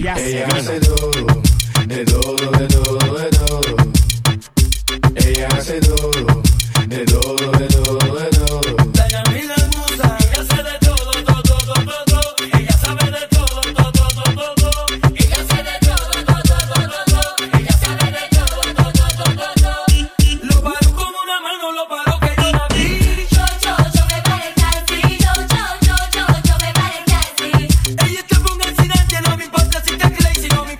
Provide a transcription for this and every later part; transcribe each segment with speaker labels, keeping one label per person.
Speaker 1: Ella,
Speaker 2: ella hace,
Speaker 1: gana. hace todo, de todo, just a calculation on me.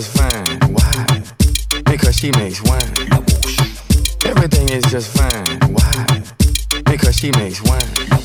Speaker 1: just fine. Why? Because she makes wine. Everything is just fine. Why? Because she makes wine.